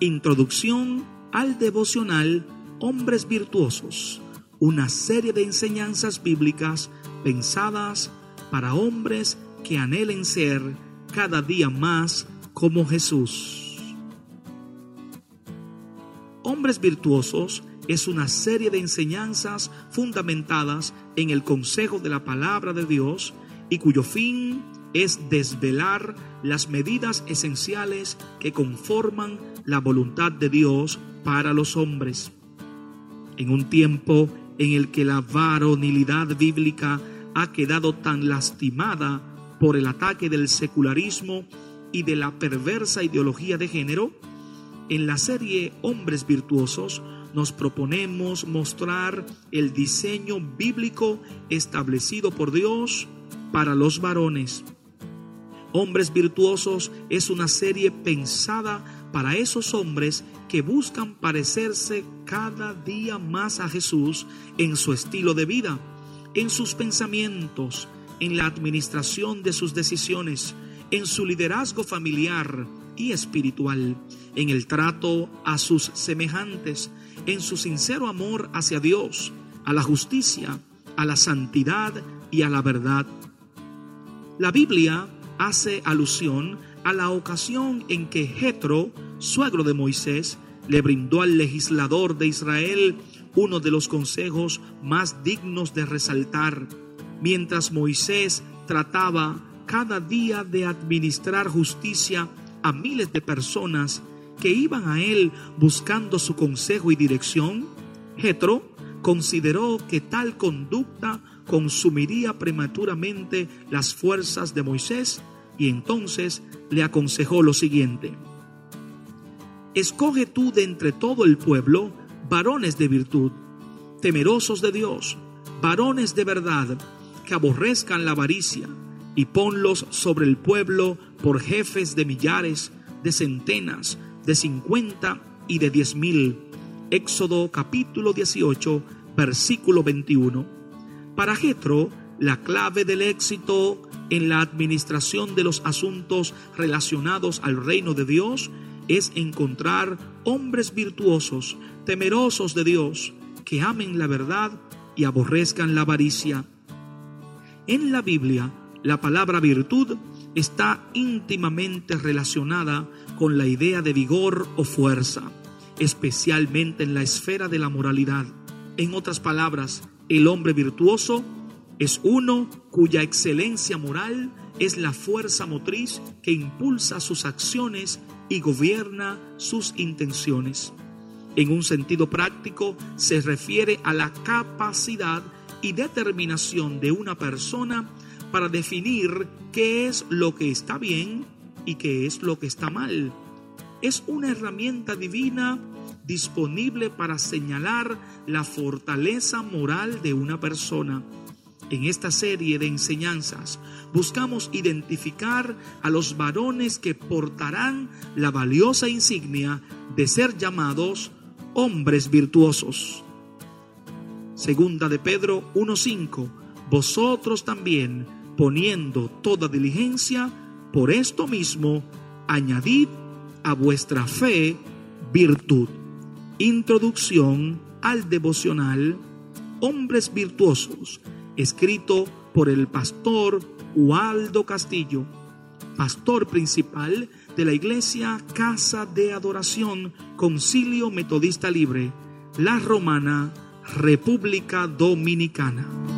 Introducción al devocional Hombres Virtuosos, una serie de enseñanzas bíblicas pensadas para hombres que anhelen ser cada día más como Jesús. Hombres Virtuosos es una serie de enseñanzas fundamentadas en el consejo de la palabra de Dios y cuyo fin es desvelar las medidas esenciales que conforman la voluntad de Dios para los hombres. En un tiempo en el que la varonilidad bíblica ha quedado tan lastimada por el ataque del secularismo y de la perversa ideología de género, en la serie Hombres Virtuosos nos proponemos mostrar el diseño bíblico establecido por Dios para los varones. Hombres Virtuosos es una serie pensada para esos hombres que buscan parecerse cada día más a Jesús en su estilo de vida, en sus pensamientos, en la administración de sus decisiones, en su liderazgo familiar y espiritual, en el trato a sus semejantes, en su sincero amor hacia Dios, a la justicia, a la santidad y a la verdad. La Biblia hace alusión a la ocasión en que Jetro, suegro de Moisés, le brindó al legislador de Israel uno de los consejos más dignos de resaltar, mientras Moisés trataba cada día de administrar justicia a miles de personas que iban a él buscando su consejo y dirección, Jetro consideró que tal conducta consumiría prematuramente las fuerzas de Moisés y entonces le aconsejó lo siguiente. Escoge tú de entre todo el pueblo varones de virtud, temerosos de Dios, varones de verdad, que aborrezcan la avaricia, y ponlos sobre el pueblo por jefes de millares, de centenas, de cincuenta y de diez mil. Éxodo capítulo 18, versículo 21. Para Jetro, la clave del éxito en la administración de los asuntos relacionados al reino de Dios es encontrar hombres virtuosos, temerosos de Dios, que amen la verdad y aborrezcan la avaricia. En la Biblia, la palabra virtud está íntimamente relacionada con la idea de vigor o fuerza, especialmente en la esfera de la moralidad. En otras palabras, el hombre virtuoso es uno cuya excelencia moral es la fuerza motriz que impulsa sus acciones y gobierna sus intenciones. En un sentido práctico se refiere a la capacidad y determinación de una persona para definir qué es lo que está bien y qué es lo que está mal. Es una herramienta divina disponible para señalar la fortaleza moral de una persona. En esta serie de enseñanzas buscamos identificar a los varones que portarán la valiosa insignia de ser llamados hombres virtuosos. Segunda de Pedro 1.5. Vosotros también poniendo toda diligencia, por esto mismo, añadid a vuestra fe virtud. Introducción al devocional Hombres Virtuosos, escrito por el pastor Waldo Castillo, pastor principal de la iglesia Casa de Adoración Concilio Metodista Libre, La Romana, República Dominicana.